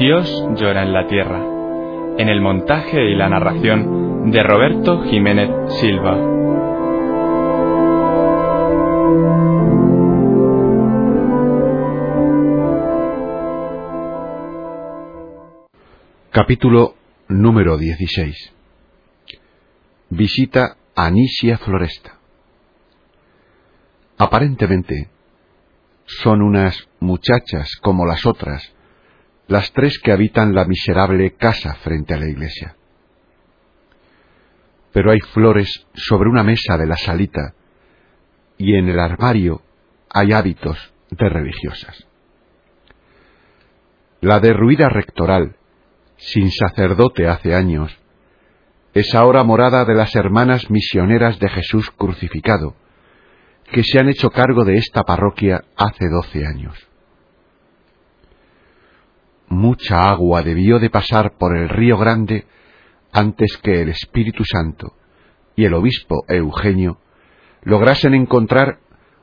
Dios llora en la tierra, en el montaje y la narración de Roberto Jiménez Silva. Capítulo número 16 Visita a Nisia Floresta. Aparentemente, son unas muchachas como las otras, las tres que habitan la miserable casa frente a la iglesia. Pero hay flores sobre una mesa de la salita y en el armario hay hábitos de religiosas. La derruida rectoral, sin sacerdote hace años, es ahora morada de las hermanas misioneras de Jesús crucificado, que se han hecho cargo de esta parroquia hace doce años mucha agua debió de pasar por el río Grande antes que el Espíritu Santo y el obispo Eugenio lograsen encontrar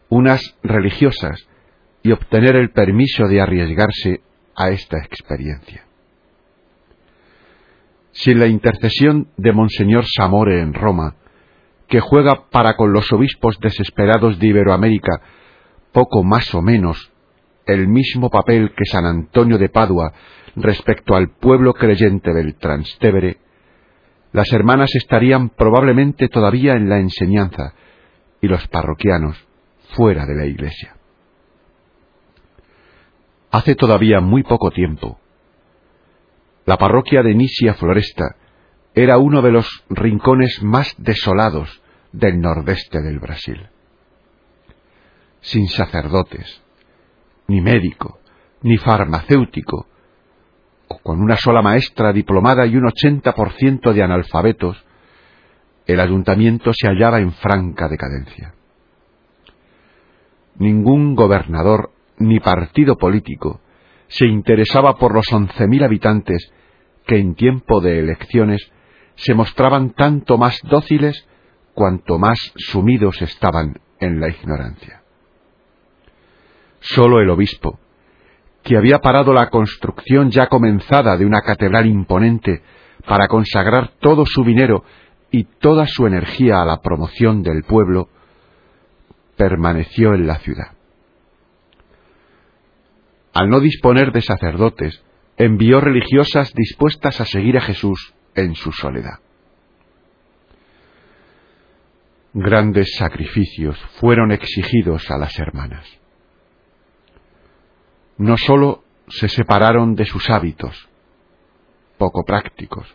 unas religiosas y obtener el permiso de arriesgarse a esta experiencia. Sin la intercesión de Monseñor Samore en Roma, que juega para con los obispos desesperados de Iberoamérica poco más o menos el mismo papel que San Antonio de Padua respecto al pueblo creyente del Trastevere, las hermanas estarían probablemente todavía en la enseñanza y los parroquianos fuera de la iglesia. Hace todavía muy poco tiempo, la parroquia de Nisia Floresta era uno de los rincones más desolados del nordeste del Brasil. Sin sacerdotes, ni médico, ni farmacéutico, o con una sola maestra diplomada y un 80% de analfabetos, el ayuntamiento se hallaba en franca decadencia. Ningún gobernador ni partido político se interesaba por los once mil habitantes que en tiempo de elecciones se mostraban tanto más dóciles cuanto más sumidos estaban en la ignorancia. Sólo el obispo, que había parado la construcción ya comenzada de una catedral imponente para consagrar todo su dinero y toda su energía a la promoción del pueblo, permaneció en la ciudad. Al no disponer de sacerdotes, envió religiosas dispuestas a seguir a Jesús en su soledad. Grandes sacrificios fueron exigidos a las hermanas no sólo se separaron de sus hábitos, poco prácticos,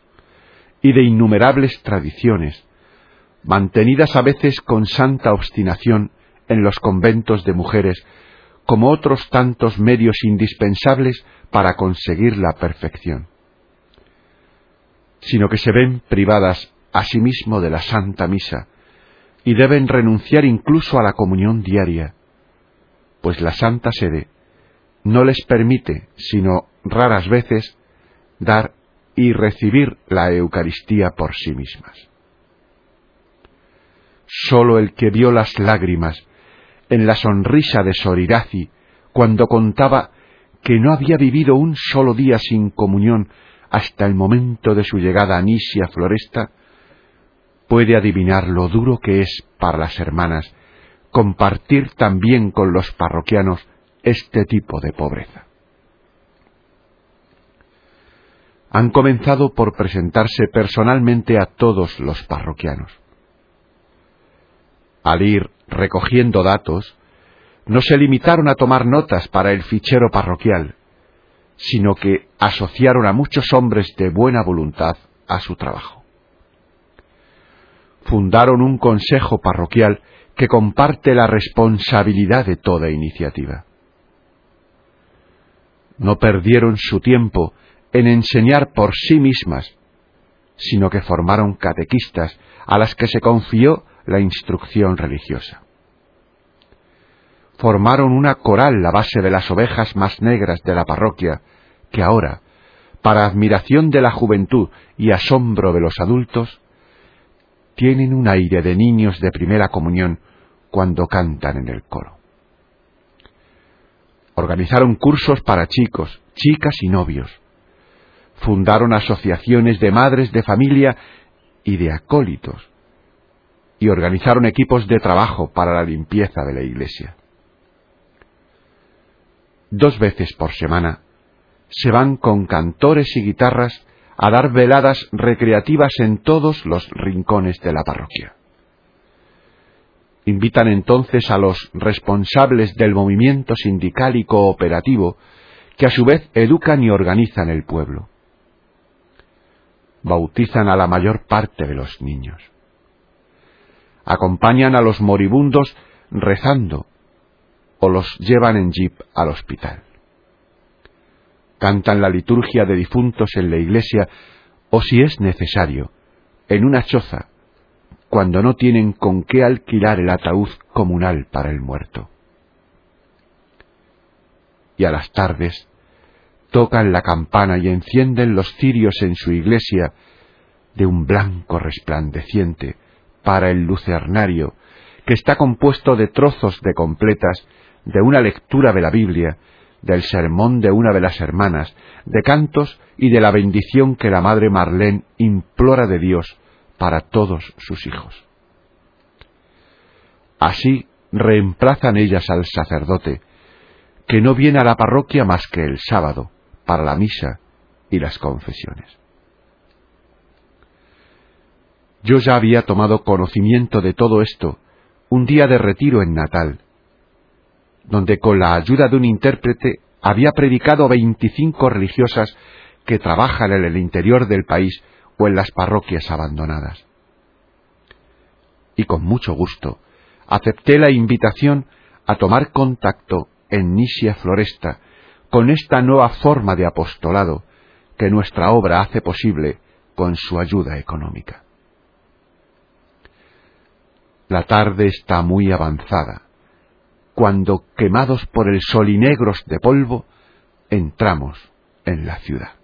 y de innumerables tradiciones, mantenidas a veces con santa obstinación en los conventos de mujeres, como otros tantos medios indispensables para conseguir la perfección, sino que se ven privadas asimismo de la Santa Misa y deben renunciar incluso a la comunión diaria, pues la Santa Sede no les permite, sino raras veces, dar y recibir la Eucaristía por sí mismas. Sólo el que vio las lágrimas en la sonrisa de Soriraci cuando contaba que no había vivido un solo día sin comunión hasta el momento de su llegada a Nisia Floresta, puede adivinar lo duro que es para las hermanas compartir también con los parroquianos este tipo de pobreza. Han comenzado por presentarse personalmente a todos los parroquianos. Al ir recogiendo datos, no se limitaron a tomar notas para el fichero parroquial, sino que asociaron a muchos hombres de buena voluntad a su trabajo. Fundaron un consejo parroquial que comparte la responsabilidad de toda iniciativa no perdieron su tiempo en enseñar por sí mismas, sino que formaron catequistas a las que se confió la instrucción religiosa. Formaron una coral la base de las ovejas más negras de la parroquia, que ahora, para admiración de la juventud y asombro de los adultos, tienen un aire de niños de primera comunión cuando cantan en el coro. Organizaron cursos para chicos, chicas y novios. Fundaron asociaciones de madres de familia y de acólitos. Y organizaron equipos de trabajo para la limpieza de la iglesia. Dos veces por semana se van con cantores y guitarras a dar veladas recreativas en todos los rincones de la parroquia. Invitan entonces a los responsables del movimiento sindical y cooperativo, que a su vez educan y organizan el pueblo. Bautizan a la mayor parte de los niños. Acompañan a los moribundos rezando o los llevan en jeep al hospital. Cantan la liturgia de difuntos en la iglesia o si es necesario, en una choza cuando no tienen con qué alquilar el ataúd comunal para el muerto. Y a las tardes tocan la campana y encienden los cirios en su iglesia de un blanco resplandeciente para el lucernario, que está compuesto de trozos de completas de una lectura de la Biblia, del sermón de una de las hermanas, de cantos y de la bendición que la Madre Marlene implora de Dios para todos sus hijos. Así reemplazan ellas al sacerdote, que no viene a la parroquia más que el sábado, para la misa y las confesiones. Yo ya había tomado conocimiento de todo esto un día de retiro en Natal, donde con la ayuda de un intérprete había predicado a veinticinco religiosas que trabajan en el interior del país o en las parroquias abandonadas. Y con mucho gusto acepté la invitación a tomar contacto en Nisia Floresta con esta nueva forma de apostolado que nuestra obra hace posible con su ayuda económica. La tarde está muy avanzada, cuando, quemados por el sol y negros de polvo, entramos en la ciudad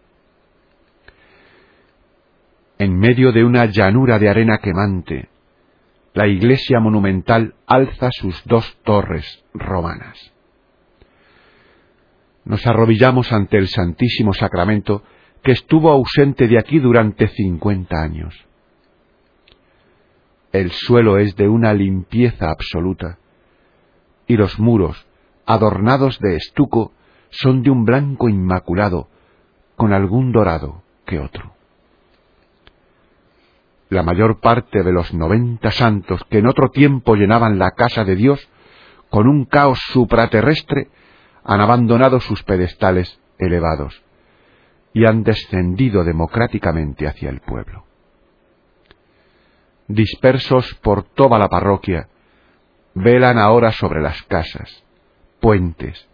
en medio de una llanura de arena quemante, la iglesia monumental alza sus dos torres romanas. Nos arrodillamos ante el Santísimo Sacramento que estuvo ausente de aquí durante cincuenta años. El suelo es de una limpieza absoluta y los muros, adornados de estuco, son de un blanco inmaculado, con algún dorado que otro la mayor parte de los noventa santos que en otro tiempo llenaban la casa de Dios, con un caos supraterrestre, han abandonado sus pedestales elevados y han descendido democráticamente hacia el pueblo. Dispersos por toda la parroquia, velan ahora sobre las casas, puentes,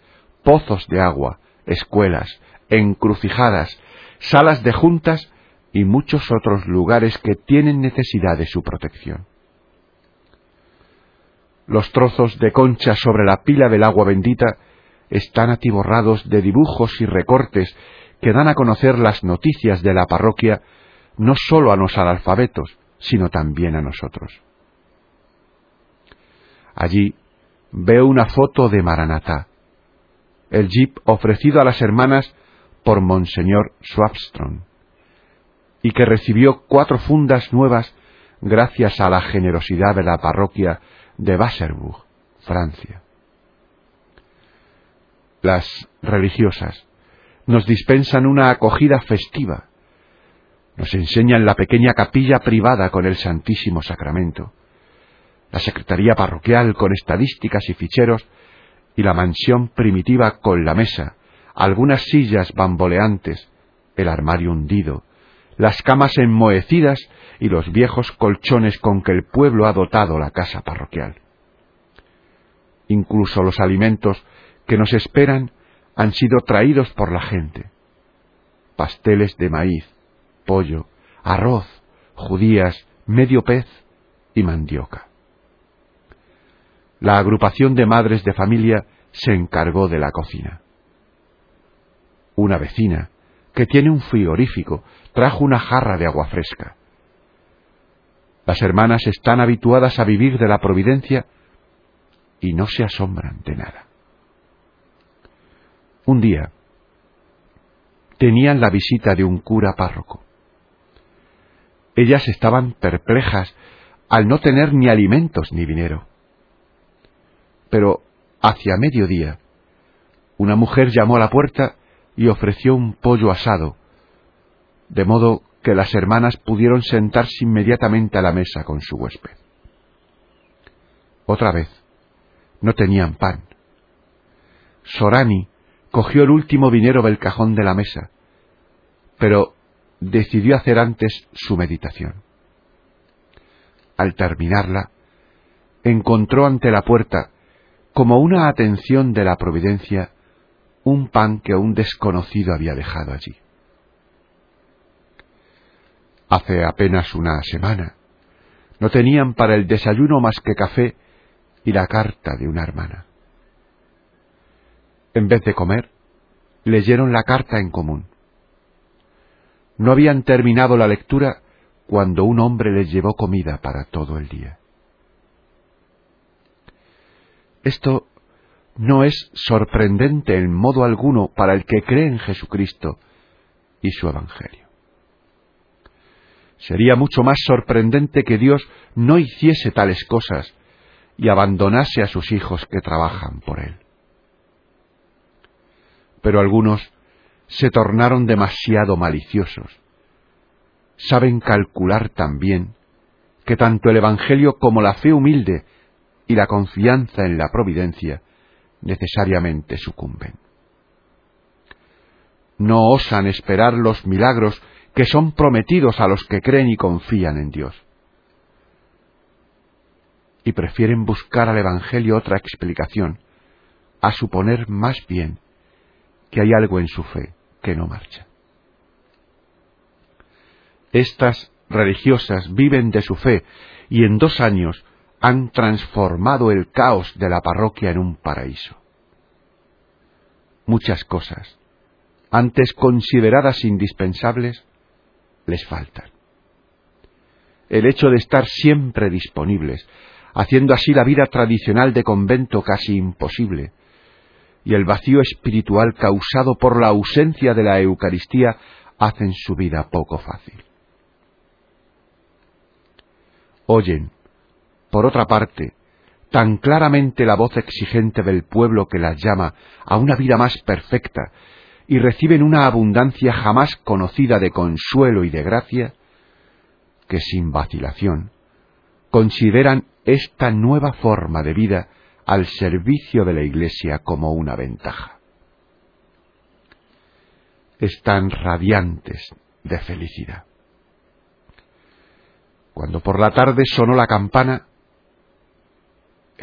pozos de agua, escuelas, encrucijadas, salas de juntas y muchos otros lugares que tienen necesidad de su protección. Los trozos de concha sobre la pila del agua bendita están atiborrados de dibujos y recortes que dan a conocer las noticias de la parroquia no sólo a los analfabetos, sino también a nosotros. Allí veo una foto de Maranatá, el jeep ofrecido a las hermanas por Monseñor Swabstrom y que recibió cuatro fundas nuevas gracias a la generosidad de la parroquia de Wasserburg, Francia. Las religiosas nos dispensan una acogida festiva, nos enseñan la pequeña capilla privada con el Santísimo Sacramento, la secretaría parroquial con estadísticas y ficheros y la mansión primitiva con la mesa, algunas sillas bamboleantes, el armario hundido, las camas enmohecidas y los viejos colchones con que el pueblo ha dotado la casa parroquial. Incluso los alimentos que nos esperan han sido traídos por la gente. Pasteles de maíz, pollo, arroz, judías, medio pez y mandioca. La agrupación de madres de familia se encargó de la cocina. Una vecina, que tiene un frigorífico, trajo una jarra de agua fresca. Las hermanas están habituadas a vivir de la providencia y no se asombran de nada. Un día tenían la visita de un cura párroco. Ellas estaban perplejas al no tener ni alimentos ni dinero. Pero hacia mediodía, una mujer llamó a la puerta y ofreció un pollo asado, de modo que las hermanas pudieron sentarse inmediatamente a la mesa con su huésped. Otra vez, no tenían pan. Sorani cogió el último dinero del cajón de la mesa, pero decidió hacer antes su meditación. Al terminarla, encontró ante la puerta, como una atención de la providencia, un pan que un desconocido había dejado allí. Hace apenas una semana no tenían para el desayuno más que café y la carta de una hermana. En vez de comer, leyeron la carta en común. No habían terminado la lectura cuando un hombre les llevó comida para todo el día. Esto no es sorprendente en modo alguno para el que cree en Jesucristo y su Evangelio. Sería mucho más sorprendente que Dios no hiciese tales cosas y abandonase a sus hijos que trabajan por Él. Pero algunos se tornaron demasiado maliciosos. Saben calcular también que tanto el Evangelio como la fe humilde y la confianza en la providencia necesariamente sucumben. No osan esperar los milagros que son prometidos a los que creen y confían en Dios. Y prefieren buscar al Evangelio otra explicación, a suponer más bien que hay algo en su fe que no marcha. Estas religiosas viven de su fe y en dos años han transformado el caos de la parroquia en un paraíso. Muchas cosas, antes consideradas indispensables, les faltan. El hecho de estar siempre disponibles, haciendo así la vida tradicional de convento casi imposible, y el vacío espiritual causado por la ausencia de la Eucaristía hacen su vida poco fácil. Oyen por otra parte, tan claramente la voz exigente del pueblo que las llama a una vida más perfecta y reciben una abundancia jamás conocida de consuelo y de gracia, que sin vacilación consideran esta nueva forma de vida al servicio de la Iglesia como una ventaja. Están radiantes de felicidad. Cuando por la tarde sonó la campana,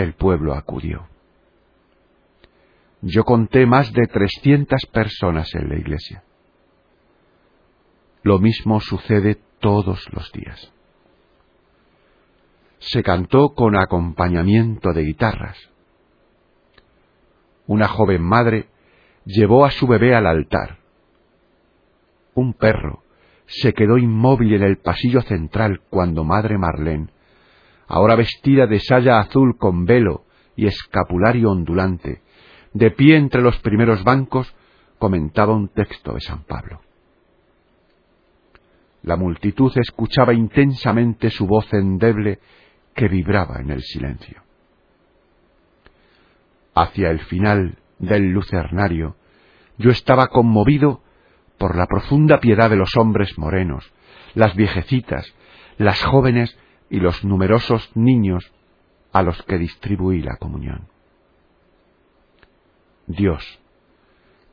el pueblo acudió. Yo conté más de trescientas personas en la iglesia. Lo mismo sucede todos los días. Se cantó con acompañamiento de guitarras. Una joven madre llevó a su bebé al altar. Un perro se quedó inmóvil en el pasillo central cuando Madre Marlene ahora vestida de saya azul con velo y escapulario ondulante, de pie entre los primeros bancos, comentaba un texto de San Pablo. La multitud escuchaba intensamente su voz endeble que vibraba en el silencio. Hacia el final del lucernario, yo estaba conmovido por la profunda piedad de los hombres morenos, las viejecitas, las jóvenes y los numerosos niños a los que distribuí la comunión. Dios,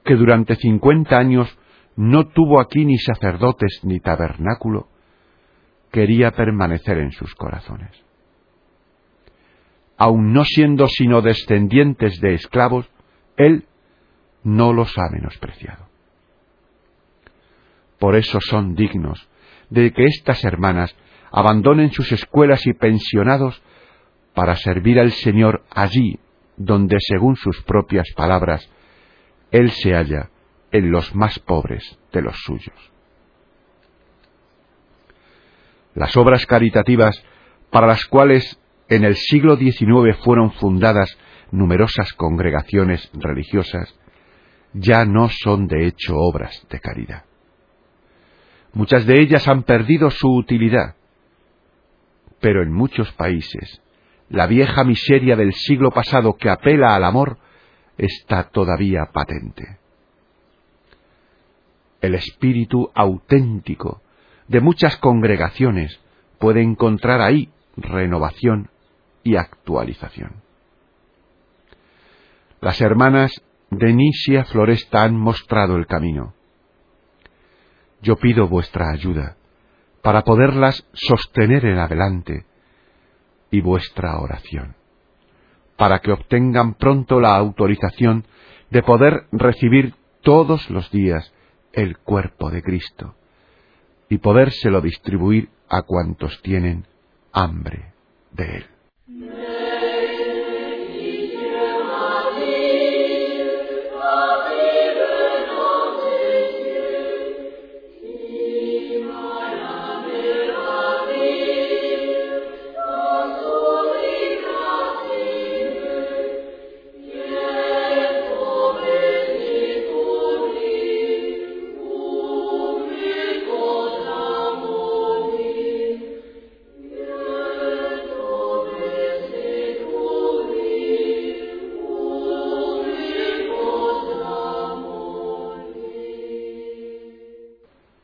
que durante cincuenta años no tuvo aquí ni sacerdotes ni tabernáculo, quería permanecer en sus corazones. Aun no siendo sino descendientes de esclavos, Él no los ha menospreciado. Por eso son dignos de que estas hermanas abandonen sus escuelas y pensionados para servir al Señor allí donde, según sus propias palabras, Él se halla en los más pobres de los suyos. Las obras caritativas para las cuales en el siglo XIX fueron fundadas numerosas congregaciones religiosas, ya no son de hecho obras de caridad. Muchas de ellas han perdido su utilidad, pero en muchos países la vieja miseria del siglo pasado que apela al amor está todavía patente. El espíritu auténtico de muchas congregaciones puede encontrar ahí renovación y actualización. Las hermanas de Nisia Floresta han mostrado el camino. Yo pido vuestra ayuda para poderlas sostener en adelante y vuestra oración, para que obtengan pronto la autorización de poder recibir todos los días el cuerpo de Cristo y podérselo distribuir a cuantos tienen hambre de él.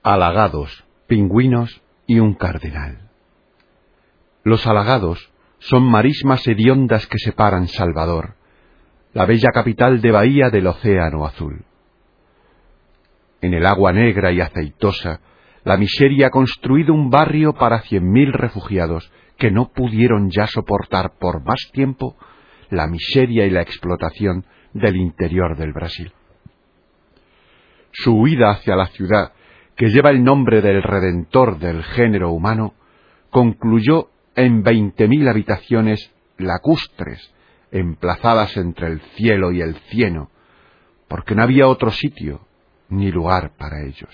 Halagados, pingüinos y un cardenal. Los halagados son marismas hediondas que separan Salvador, la bella capital de Bahía del Océano Azul. En el agua negra y aceitosa, la miseria ha construido un barrio para cien mil refugiados que no pudieron ya soportar por más tiempo la miseria y la explotación del interior del Brasil. Su huida hacia la ciudad que lleva el nombre del Redentor del género humano, concluyó en veinte mil habitaciones lacustres, emplazadas entre el cielo y el cieno, porque no había otro sitio ni lugar para ellos.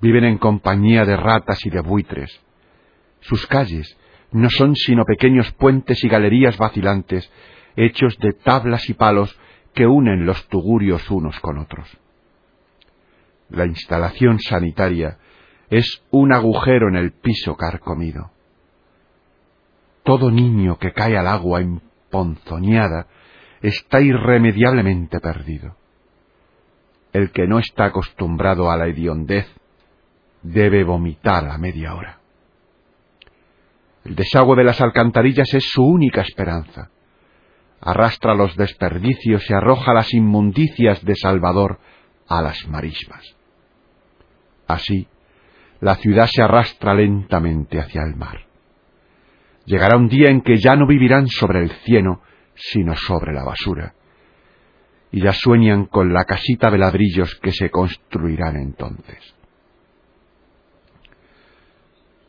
Viven en compañía de ratas y de buitres. Sus calles no son sino pequeños puentes y galerías vacilantes, hechos de tablas y palos que unen los tugurios unos con otros la instalación sanitaria es un agujero en el piso carcomido. Todo niño que cae al agua emponzoñada está irremediablemente perdido. El que no está acostumbrado a la hediondez debe vomitar a media hora. El desagüe de las alcantarillas es su única esperanza. Arrastra los desperdicios y arroja las inmundicias de Salvador a las marismas. Así, la ciudad se arrastra lentamente hacia el mar. Llegará un día en que ya no vivirán sobre el cieno, sino sobre la basura. Y ya sueñan con la casita de ladrillos que se construirán entonces.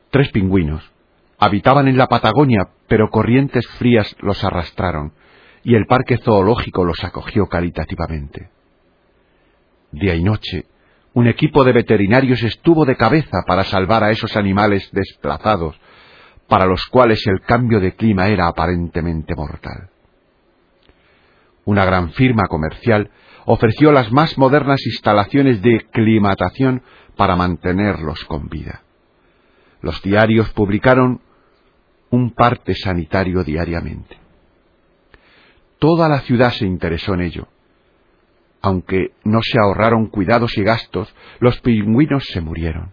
Tres pingüinos habitaban en la Patagonia, pero corrientes frías los arrastraron, y el parque zoológico los acogió caritativamente. Día y noche un equipo de veterinarios estuvo de cabeza para salvar a esos animales desplazados, para los cuales el cambio de clima era aparentemente mortal. Una gran firma comercial ofreció las más modernas instalaciones de climatación para mantenerlos con vida. Los diarios publicaron un parte sanitario diariamente. Toda la ciudad se interesó en ello, aunque no se ahorraron cuidados y gastos, los pingüinos se murieron.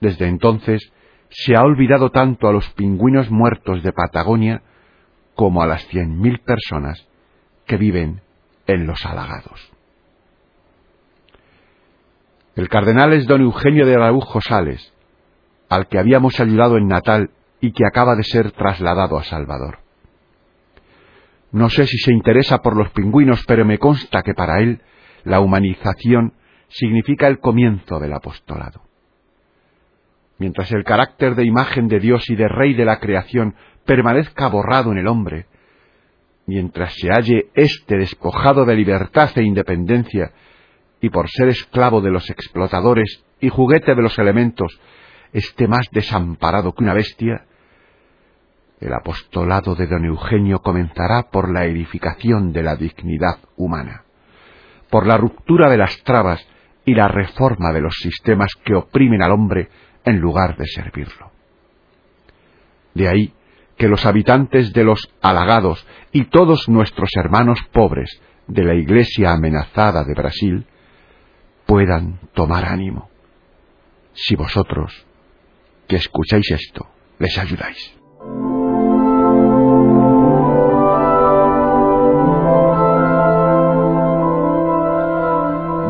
Desde entonces se ha olvidado tanto a los pingüinos muertos de Patagonia como a las cien mil personas que viven en los halagados. El cardenal es don Eugenio de Araujo Sales, al que habíamos ayudado en Natal y que acaba de ser trasladado a Salvador. No sé si se interesa por los pingüinos, pero me consta que para él la humanización significa el comienzo del apostolado. Mientras el carácter de imagen de Dios y de Rey de la creación permanezca borrado en el hombre, mientras se halle éste despojado de libertad e independencia, y por ser esclavo de los explotadores y juguete de los elementos, esté más desamparado que una bestia, el apostolado de don Eugenio comenzará por la edificación de la dignidad humana, por la ruptura de las trabas y la reforma de los sistemas que oprimen al hombre en lugar de servirlo. De ahí que los habitantes de los halagados y todos nuestros hermanos pobres de la iglesia amenazada de Brasil puedan tomar ánimo, si vosotros, que escucháis esto, les ayudáis.